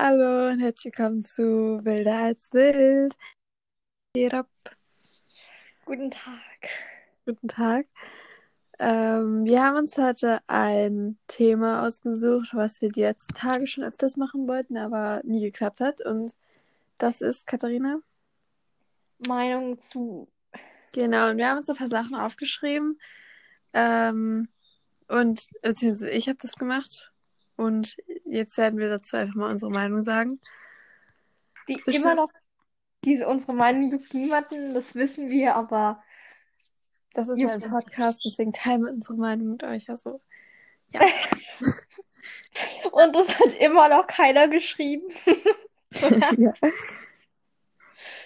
Hallo und herzlich willkommen zu Wilder als Wild. Geht ab. Guten Tag. Guten Tag. Ähm, wir haben uns heute ein Thema ausgesucht, was wir die letzten Tage schon öfters machen wollten, aber nie geklappt hat. Und das ist Katharina. Meinung zu. Genau, und wir haben uns ein paar Sachen aufgeschrieben. Ähm, und beziehungsweise ich habe das gemacht. Und jetzt werden wir dazu einfach mal unsere Meinung sagen. Die Bist immer du- noch. Diese unsere Meinung juckt niemanden, das wissen wir, aber Das ist ja ein Podcast, deswegen teilen wir unsere Meinung mit euch. Also, ja. und es hat immer noch keiner geschrieben. ja.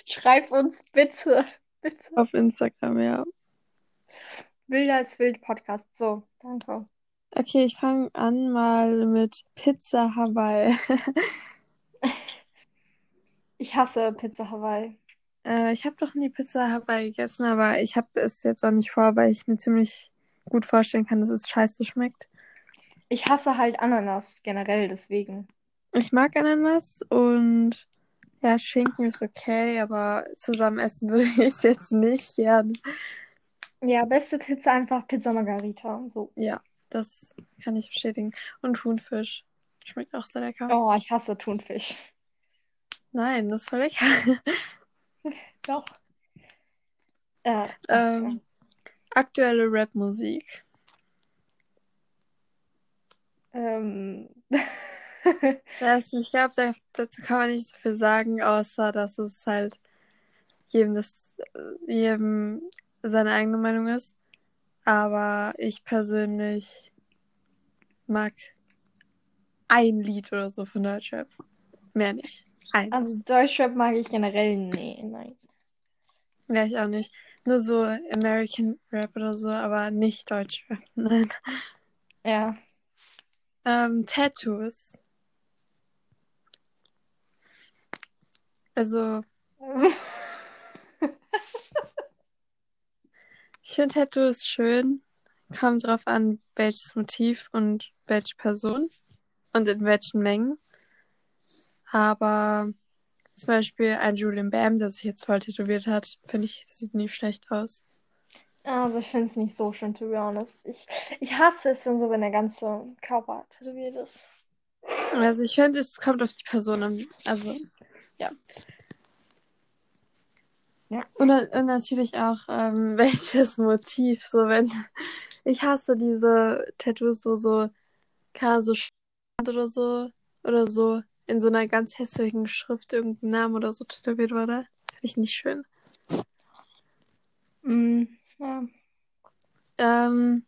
Schreibt uns bitte, bitte. Auf Instagram, ja. Wilder als Wild Podcast. So, danke. Okay, ich fange an mal mit Pizza Hawaii. Ich hasse Pizza Hawaii. äh, ich habe doch nie Pizza Hawaii gegessen, aber ich habe es jetzt auch nicht vor, weil ich mir ziemlich gut vorstellen kann, dass es scheiße schmeckt. Ich hasse halt Ananas generell, deswegen. Ich mag Ananas und ja, Schinken ist okay, aber zusammen essen würde ich es jetzt nicht gern. Ja, beste Pizza einfach Pizza Margarita. So. Ja, das kann ich bestätigen. Und Thunfisch. Schmeckt auch sehr lecker. Oh, ich hasse Thunfisch. Nein, das ist voll lecker. Doch. Äh, Ähm, aktuelle Rap-Musik. ähm. Das, ich glaube, da, dazu kann man nicht so viel sagen, außer dass es halt jedem, das, jedem seine eigene Meinung ist. Aber ich persönlich mag ein Lied oder so von Deutschrap. Mehr nicht. Eins. Also Deutschrap mag ich generell, nee, nein. Ja, ich auch nicht. Nur so American Rap oder so, aber nicht Deutschrap. Nein. Ja. Ähm, Tattoos. Also, ich finde Tattoos schön. Kommt drauf an, welches Motiv und welche Person und in welchen Mengen. Aber zum Beispiel ein Julian Bam, der sich jetzt voll tätowiert hat, finde ich, sieht nie schlecht aus. Also ich finde es nicht so schön, to be honest. Ich, ich hasse es, wenn so, wenn der ganze Körper tätowiert ist. Also ich finde, es kommt auf die Person an. Also, ja. Ja. Und, und natürlich auch, ähm, welches Motiv. So, wenn. Ich hasse diese Tattoos, so, so, keine so oder so. Oder so in so einer ganz hässlichen Schrift irgendein Name oder so tätowiert wurde. Finde ich nicht schön. Mm, ja. Ähm.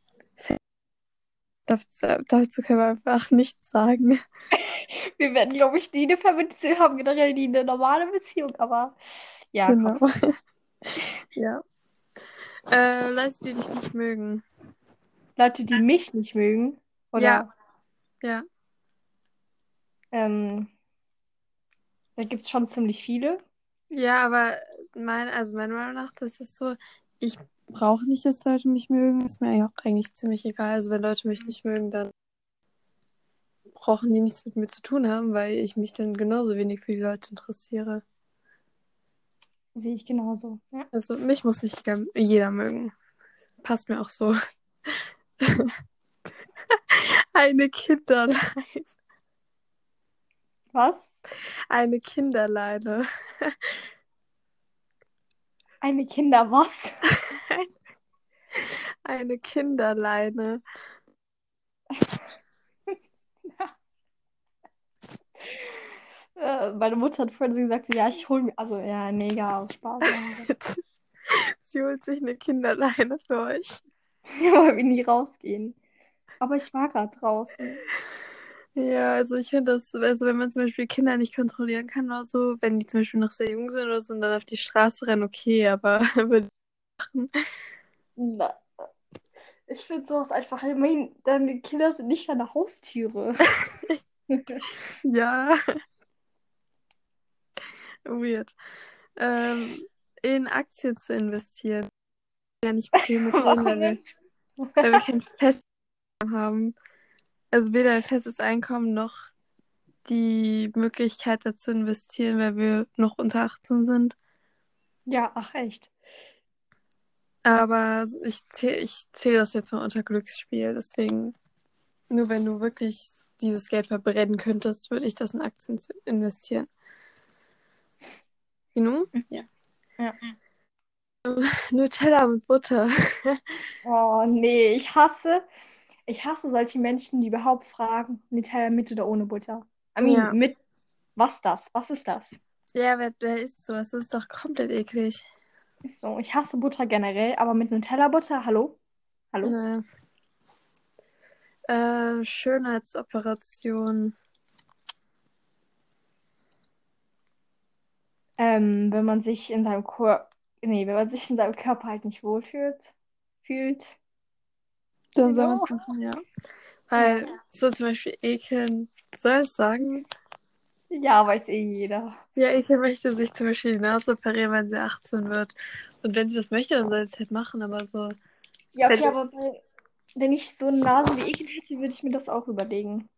Dazu, dazu können wir einfach nichts sagen. Wir werden, glaube ich, nie eine Fernbeziehung haben, generell nie eine normale Beziehung, aber ja, Genau. ja. Äh, Leute, die dich nicht mögen. Leute, die mich nicht mögen, oder Ja. Ja. ähm, da gibt es schon ziemlich viele. Ja, aber mein, also meiner Meinung nach, das ist so, ich brauche nicht, dass Leute mich mögen. Ist mir auch eigentlich ziemlich egal. Also wenn Leute mich nicht mögen, dann brauchen die nichts mit mir zu tun haben, weil ich mich dann genauso wenig für die Leute interessiere. Sehe ich genauso. Ja. Also mich muss nicht jeder, jeder mögen. Passt mir auch so. Eine Kinderleine. Was? Eine Kinderleine. Eine Kinder was? Eine Kinderleine. Äh, meine Mutter hat vorhin so gesagt, ja, ich hole mir, also ja, nee, egal, aus Spaß. Ja. Sie holt sich eine Kinderleine für euch. weil wir nie rausgehen. Aber ich war gerade draußen. Ja, also ich finde das, also wenn man zum Beispiel Kinder nicht kontrollieren kann oder so, wenn die zum Beispiel noch sehr jung sind oder so und dann auf die Straße rennen, okay, aber Na, ich finde sowas einfach, ich meine, deine Kinder sind nicht deine Haustiere. ja. Weird. Ähm, in Aktien zu investieren. Ja, nicht viel mit drin, weil wir, weil wir kein festes Einkommen haben. Also weder ein festes Einkommen noch die Möglichkeit dazu investieren, weil wir noch unter 18 sind. Ja, ach echt. Aber ich zähle ich zähl das jetzt mal unter Glücksspiel. Deswegen, nur wenn du wirklich dieses Geld verbrennen könntest, würde ich das in Aktien investieren. Genug? Ja. Ja. Nutella mit Butter. Oh nee, ich hasse, ich hasse solche Menschen, die überhaupt fragen, Nutella mit oder ohne Butter. I mean, Ja. mit, was das? Was ist das? Ja, wer, wer isst sowas? Das ist doch komplett eklig. Ist so, ich hasse Butter generell, aber mit Nutella-Butter, hallo? Hallo? Nee. Äh, Schönheitsoperation. Ähm, wenn man sich in seinem Kor nee, wenn man sich in seinem Körper halt nicht wohlfühlt, fühlt. Dann soll Ja. man es machen, ja. Weil so zum Beispiel Ekeln, soll ich sagen? Ja, weiß eh jeder. Ja, Ekel möchte sich zum Beispiel die Nase operieren, wenn sie 18 wird. Und wenn sie das möchte, dann soll sie es halt machen, aber so. Ja, okay, aber bei, wenn ich so eine Nase wie Ekel hätte, würde ich mir das auch überlegen.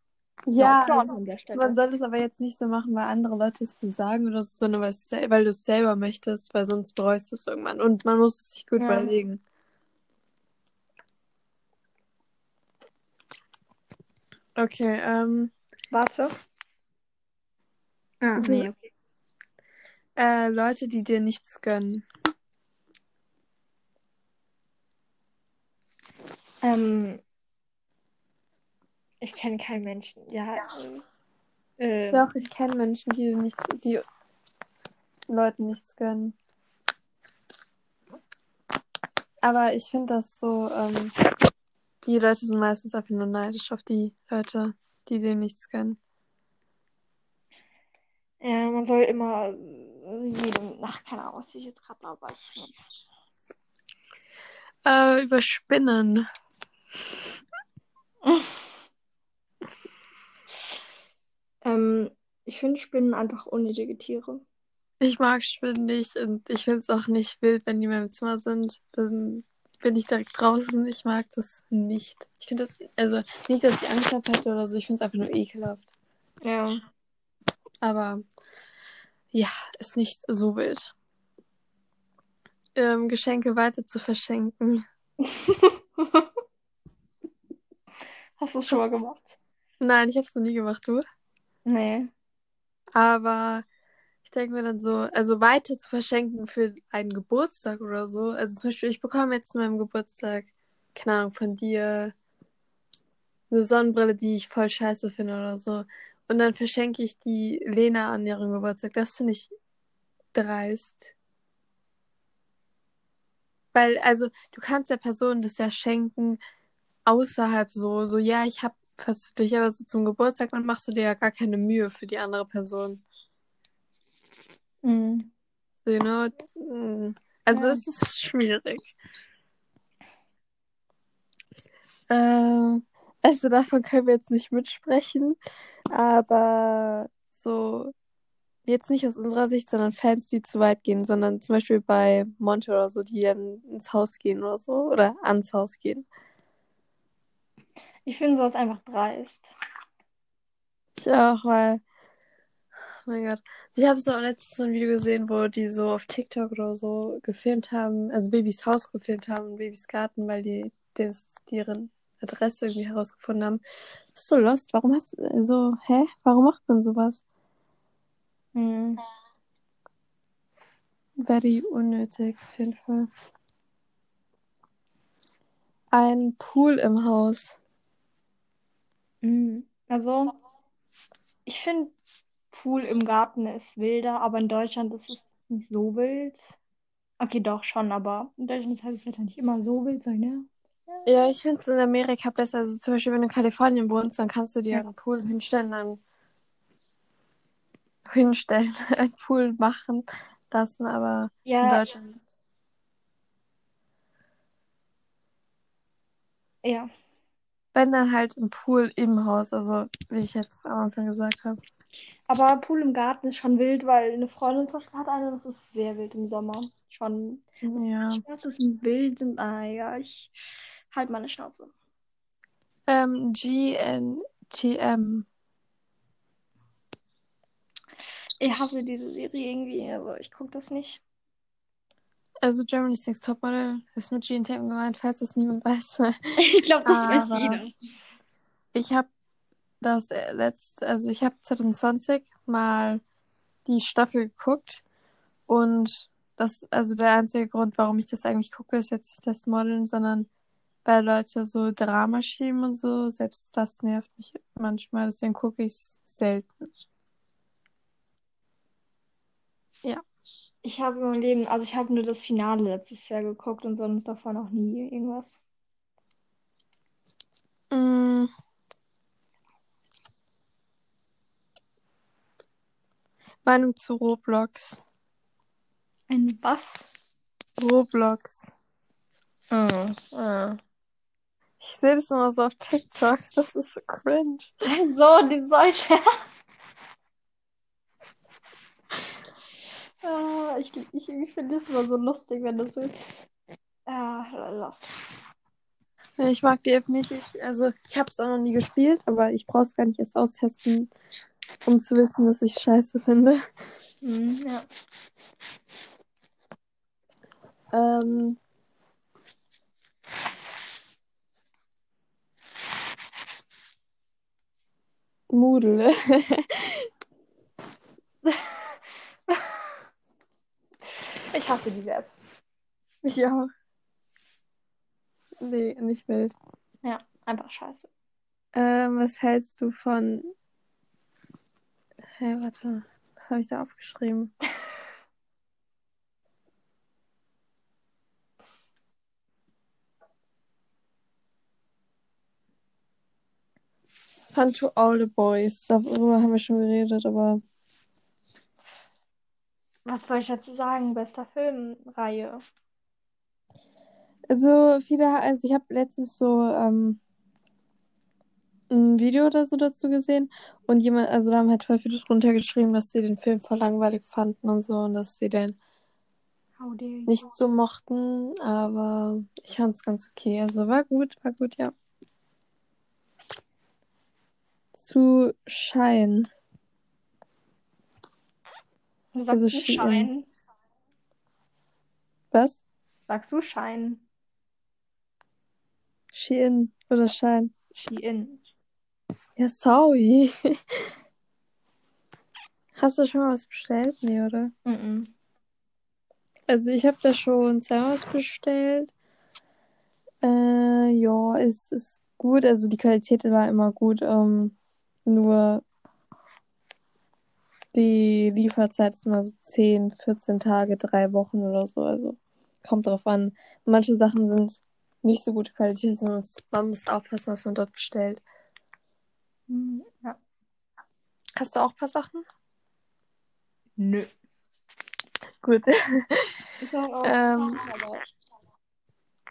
Ja, Front also, an der Stelle. man soll es aber jetzt nicht so machen, weil andere Leute es dir sagen oder so, sondern weil, du es selber möchtest, weil sonst bereust du es irgendwann. Und man muss es sich gut Ja. überlegen. Okay, ähm, Warte. Ah, nee, okay. äh, Leute, die dir nichts gönnen. Ähm, ich kenne keinen Menschen. Ja. Ähm, Doch, ich kenne Menschen, die nichts, die Leuten nichts gönnen. Aber ich finde das so, ähm, die Leute sind meistens einfach nur neidisch auf die Leute, die dir nichts gönnen. Ja, man soll immer äh, jedem, ach, keine Ahnung, was ich jetzt gerade da war. Ich, Äh, über Spinnen. ähm, ich finde Spinnen einfach unnötige Tiere. Ich mag Spinnen nicht und ich finde es auch nicht wild, wenn die in meinem Zimmer sind. Dann bin ich direkt draußen. Ich mag das nicht. Ich finde das, also nicht, dass ich Angst davor hätte oder so, ich finde es einfach nur ekelhaft. Ja. Aber ja, ist nicht so wild. Ähm, Geschenke weiter zu verschenken. Hast du es schon mal gemacht? Nein, ich habe es noch nie gemacht, du. Nee. Aber ich denke mir dann so, also weiter zu verschenken für einen Geburtstag oder so. Also zum Beispiel, ich bekomme jetzt zu meinem Geburtstag, keine Ahnung, von dir eine Sonnenbrille, die ich voll scheiße finde oder so. Und dann verschenke ich die Lena an ihrem Geburtstag. Das finde ich dreist. Weil, also, du kannst der Person das ja schenken außerhalb so, so, ja, ich hab was für dich, aber so zum Geburtstag, dann machst du dir ja gar keine Mühe für die andere Person. Mhm. So, you know? Mm. Also, Ja. es ist schwierig. Ähm, also, davon können wir jetzt nicht mitsprechen, aber so, jetzt nicht aus unserer Sicht, sondern Fans, die zu weit gehen, sondern zum Beispiel bei Monte oder so, die dann ins Haus gehen oder so, oder ans Haus gehen. Ich finde sowas einfach dreist. Ich auch, weil, oh mein Gott. Ich habe so letztens so ein Video gesehen, wo die so auf TikTok oder so gefilmt haben, also Babys Haus gefilmt haben und Babys Garten, weil die das, deren Adresse irgendwie herausgefunden haben. Das ist so lost. Warum hast du so, hä? Warum macht man sowas? Mhm. Very unnötig, auf jeden Fall. Ein Pool im Haus. Mhm. Also, ich finde, Pool im Garten ist wilder, aber in Deutschland ist es nicht so wild. Okay, doch schon, aber in Deutschland ist halt das Wetter nicht immer so wild, so, ne? Ja, ich finde es in Amerika besser. Also zum Beispiel, wenn du in Kalifornien wohnst, dann kannst du dir Ja. einen Pool hinstellen, dann hinstellen, einen Pool machen lassen, aber in Ja, Deutschland. ja. Wenn dann halt ein Pool im Haus, also wie ich jetzt am Anfang gesagt habe. Aber Pool im Garten ist schon wild, weil eine Freundin zum Beispiel hat eine, das ist sehr wild im Sommer. Schon. Ja. Schwarzes und wild sind, ah ja, ich halt meine Schnauze. Ähm, GNTM. Ich hasse diese Serie irgendwie, also ich gucke das nicht. Also Germany's Next Topmodel ist mit Gene Tatum gemeint, falls es niemand weiß. Ich glaube, das Aber- weiß jeder. Ich habe das äh, letzte, also ich habe 2020 mal die Staffel geguckt und das, also der einzige Grund, warum ich das eigentlich gucke, ist jetzt nicht das Modeln, sondern weil Leute so Drama schieben und so. Selbst das nervt mich manchmal, deswegen gucke ich es selten. Ich habe in meinem Leben, also ich habe nur das Finale letztes Jahr geguckt und sonst davor noch nie irgendwas. Mm. Meinung zu Roblox. Ein was? Roblox. Mm, mm. Ich sehe das immer so auf TikTok, das ist so cringe. So, die solche. Ah, ich ich, ich finde das immer so lustig, wenn das so. Ah, lost. Ich mag die App nicht. Ich, also, ich habe es auch noch nie gespielt, aber ich brauche es gar nicht erst austesten, um zu wissen, dass ich scheiße finde. Hm, ja. Ähm, Moodle. Ich hasse diese App. ich auch. Nee, nicht wild. Ja, einfach scheiße. Ähm, was hältst du von. Hä, warte. Was habe ich da aufgeschrieben? Fun to all the boys. Darüber haben wir schon geredet, aber Was soll ich dazu sagen? Bester Filmreihe. also viele, also ich habe letztens so ähm, ein Video oder so dazu gesehen und jemand, also da haben halt voll viele drunter geschrieben, dass sie den Film voll langweilig fanden und so und dass sie den nicht so mochten, aber ich fand es ganz okay. Also war gut, war gut, ja. Zu Schein. Du sagst also du. Schein. Was? Sagst du Schein? Shein oder Schein? Shein. Ja, sorry. Hast du schon mal was bestellt? Nee, oder? Mhm. Also ich habe da schon zweimal was bestellt. Äh, ja, es ist gut. Also die Qualität war immer gut. Ähm, nur die Lieferzeit ist immer so 10, 14 Tage, drei Wochen oder so. Also kommt drauf an. Manche Sachen sind nicht so gute Qualität, sondern man muss aufpassen, was man dort bestellt. Hm, Ja. Hast du auch ein paar Sachen? Nö. Gut. Ich sag auch, Ähm. aber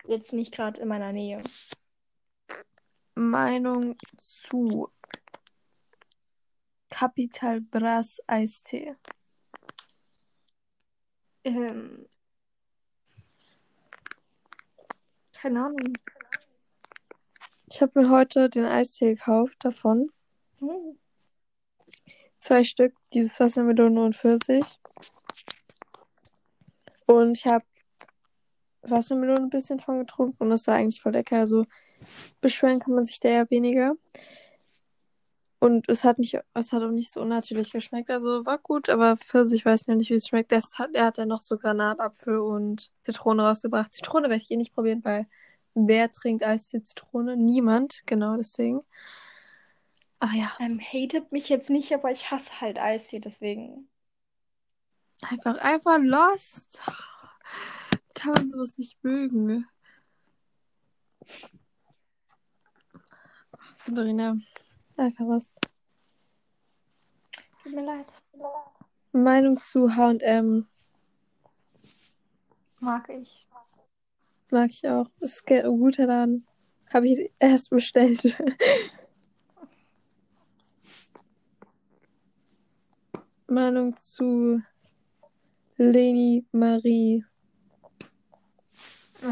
jetzt nicht gerade in meiner Nähe. Meinung zu Capital Bras Eistee. Ähm, keine Ahnung. Ich habe mir heute den Eistee gekauft davon. Hm. Zwei Stück, dieses Wassermelone und Pfirsich. Und ich habe Wassermelone ein bisschen von getrunken und das war eigentlich voll lecker. Also beschweren kann man sich da ja weniger. Und es hat nicht, es hat auch nicht so unnatürlich geschmeckt. Also war gut, aber Pfirsich weiß ich noch nicht, wie es schmeckt. Das hat, er hat ja noch so Granatapfel und Zitrone rausgebracht. Zitrone werde ich eh nicht probieren, weil wer trinkt Eistee Zitrone? Niemand, genau deswegen. Ah ja, Ähm, hatet mich jetzt nicht, aber ich hasse halt Eistee, deswegen. einfach, einfach lost. Kann man sowas nicht mögen. Dorina, einfach was. Tut mir leid. Meinung zu H&M Mag ich. mag ich auch. Ist ein guter Laden. Habe ich erst bestellt. Meinung zu Leni Marie.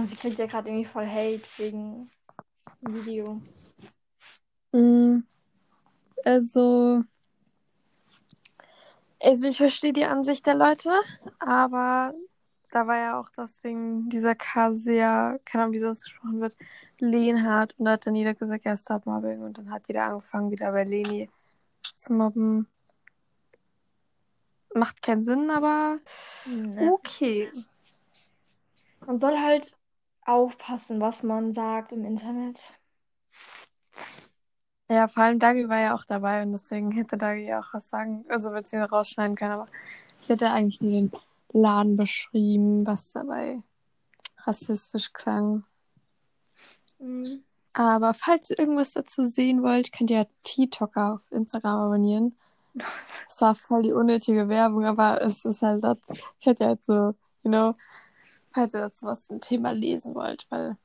Sie kriegt ja gerade irgendwie voll Hate wegen Video. Mm, Also, Also ich verstehe die Ansicht der Leute, aber da war ja auch deswegen dieser K sehr, keine Ahnung, wie das gesprochen wird, Lehnhard und da hat dann jeder gesagt, ja, Stop Mobbing und dann hat jeder angefangen, wieder bei Leni zu mobben. Macht keinen Sinn, aber Nee. okay. Man soll halt aufpassen, was man sagt im Internet. Ja, vor allem Dagi war ja auch dabei und deswegen hätte Dagi ja auch was sagen, also beziehungsweise rausschneiden können, aber ich hätte eigentlich nur den Laden beschrieben, was dabei rassistisch klang. Mhm. Aber falls ihr irgendwas dazu sehen wollt, könnt ihr TikToker auf Instagram abonnieren. Das war voll die unnötige Werbung, aber es ist halt das. Ich hätte halt so, you know, falls ihr dazu was zum Thema lesen wollt, weil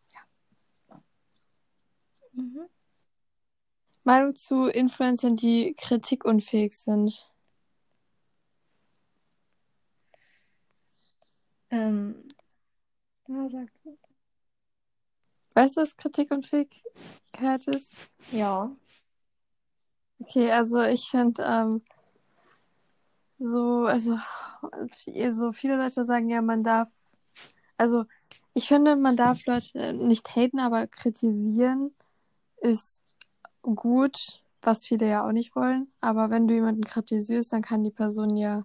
Mhm. Meinung zu Influencern, die kritikunfähig sind. Ähm, ja, sag. Weißt du, was Kritikunfähigkeit ist? Ja. Okay, also ich finde, ähm, so, also, so viele Leute sagen ja, man darf, also ich finde, man darf Leute nicht haten, aber kritisieren ist gut, was viele ja auch nicht wollen. Aber wenn du jemanden kritisierst, dann kann die Person ja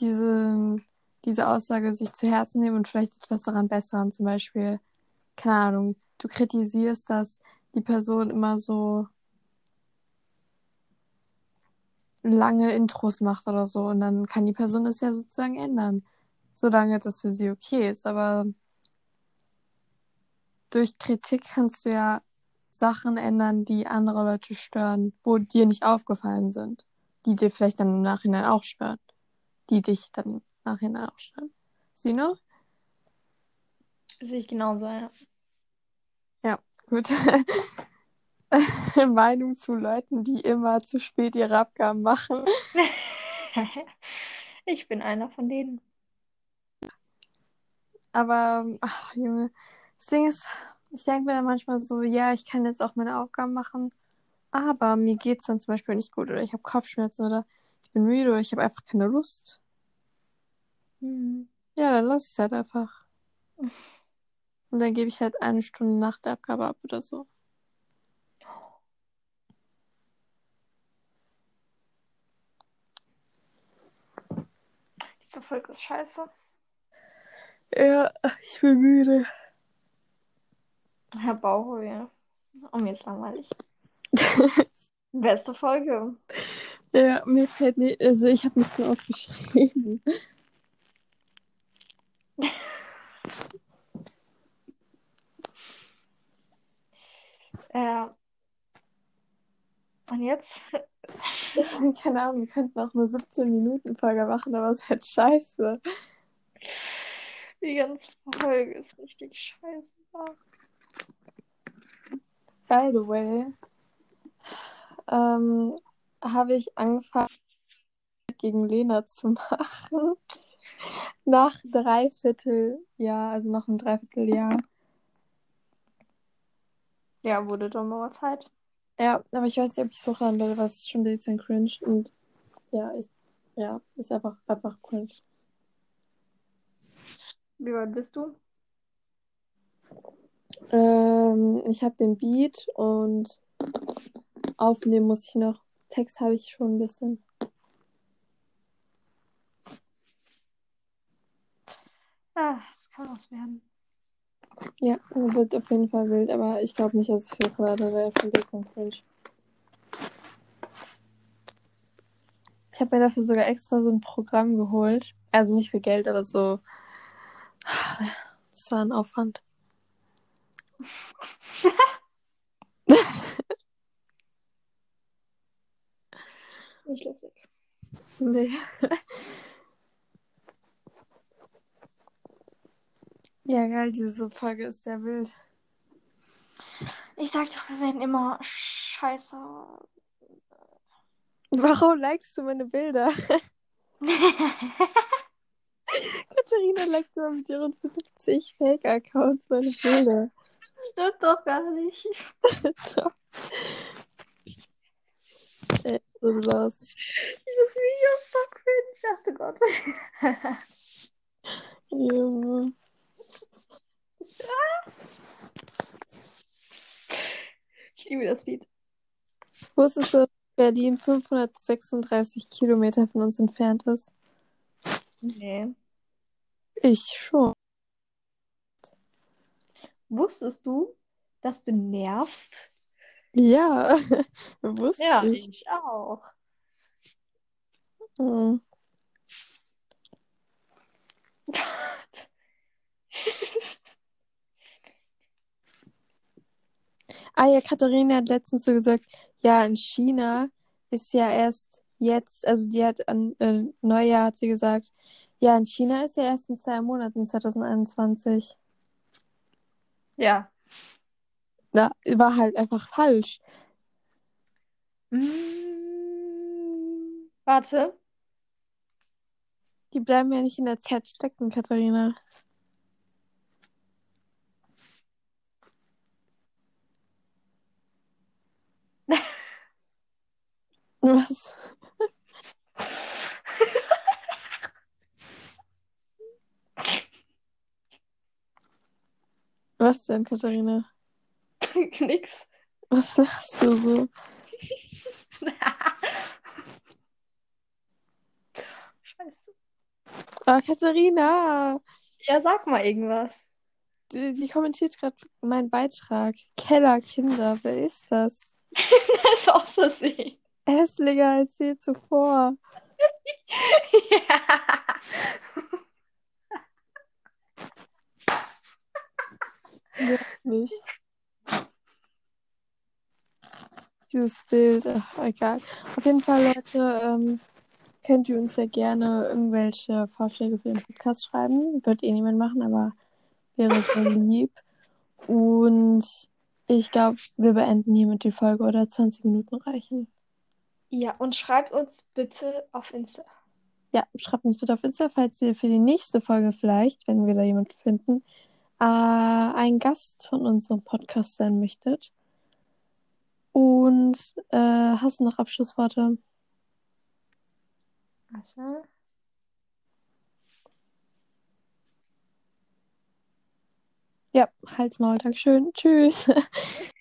diese, diese Aussage sich zu Herzen nehmen und vielleicht etwas daran bessern. Zum Beispiel, keine Ahnung, du kritisierst, dass die Person immer so lange Intros macht oder so und dann kann die Person das ja sozusagen ändern, solange das für sie okay ist. Aber durch Kritik kannst du ja Sachen ändern, die andere Leute stören, wo dir nicht aufgefallen sind, die dir vielleicht dann im Nachhinein auch stören, die dich dann im Nachhinein auch stören. Sie know? Sehe ich genauso, ja. Ja, gut. Meinung zu Leuten, die immer zu spät ihre Abgaben machen. Ich bin einer von denen. Aber, ach, Junge, das Ding ist, ich denke mir dann manchmal so, ja, ich kann jetzt auch meine Aufgaben machen, aber mir geht's dann zum Beispiel nicht gut oder ich habe Kopfschmerzen oder ich bin müde oder ich habe einfach keine Lust. Mhm. Ja, dann lass ich es halt einfach. Und dann gebe ich halt eine Stunde nach der Abgabe ab oder so. Diese Folge ist scheiße. Ja, ich bin müde. Herr Bauchweh. Oh, mir ist langweilig. Beste Folge. Ja, mir fällt nicht, also ich habe nichts mehr aufgeschrieben. Äh, und jetzt? Keine Ahnung, wir könnten auch eine 17-Minuten-Folge machen, aber es ist halt scheiße. Die ganze Folge ist richtig scheiße. By the way, ähm, habe ich angefangen, gegen Lena zu machen. Nach dreiviertel Jahr, also nach einem Dreivierteljahr. Ja, wurde doch mal Zeit. Ja, aber ich weiß nicht, ob ich es hochladen werde, weil es ist schon dezent cringe. Und ja, ich, ja, ist einfach, einfach cringe. Wie weit bist du? Ähm, ich habe den Beat und aufnehmen muss ich noch. Text habe ich schon ein bisschen. Ah, das kann was werden. Ja, wird auf jeden Fall wild, aber ich glaube nicht, dass ich hochlade, weil schon dezent cringe. Ich habe mir dafür sogar extra so ein Programm geholt. Also nicht für Geld, aber so. Das war ein Aufwand. Nicht lustig. Nee. Ja, geil, diese Folge ist sehr wild. Ich sag doch, wir werden immer scheiße. Warum likest du meine Bilder? Katharina liked immer mit ihren 50 Fake-Accounts meine Bilder. Stimmt doch gar nicht. so. Ey, so los. Diese Video ist so cringe. Ach du Gott. Junge. Ich liebe das Lied. Wusstest du, dass Berlin 536 Kilometer von uns entfernt ist? Nee. Ich schon. Wusstest du, dass du nervst? Ja, wusste Ja, ich. ich auch. Hm. Ah ja, Katharina hat letztens so gesagt, ja, in China ist ja erst jetzt, also die hat an äh, Neujahr hat sie gesagt, ja, in China ist ja erst in zwei Monaten 2021. Ja. Ja, war halt einfach falsch. Mm, warte. Die bleiben ja nicht in der Zeit stecken, Katharina. Was? Was denn, Katharina? Nix. Was machst du so? Scheiße. Ah, Katharina, Ja, sag mal irgendwas. die, die kommentiert gerade meinen Beitrag. Kellerkinder, wer ist das? Das ist aus Versehen. Hässlicher als je zuvor. Ja. Wirklich. Dieses Bild, ach, egal. Auf jeden Fall, Leute, ähm, könnt ihr uns ja gerne irgendwelche Vorschläge für den Podcast schreiben. Wird eh niemand machen, aber wäre sehr lieb. Und ich glaube, wir beenden hiermit die Folge oder 20 Minuten reichen. Ja, und schreibt uns bitte auf Insta. Ja, schreibt uns bitte auf Insta, falls ihr für die nächste Folge vielleicht, wenn wir da jemanden finden, äh, ein Gast von unserem Podcast sein möchtet. Und äh, hast du noch Abschlussworte? Warte. Ja, Halsmaul, Dankeschön. Tschüss.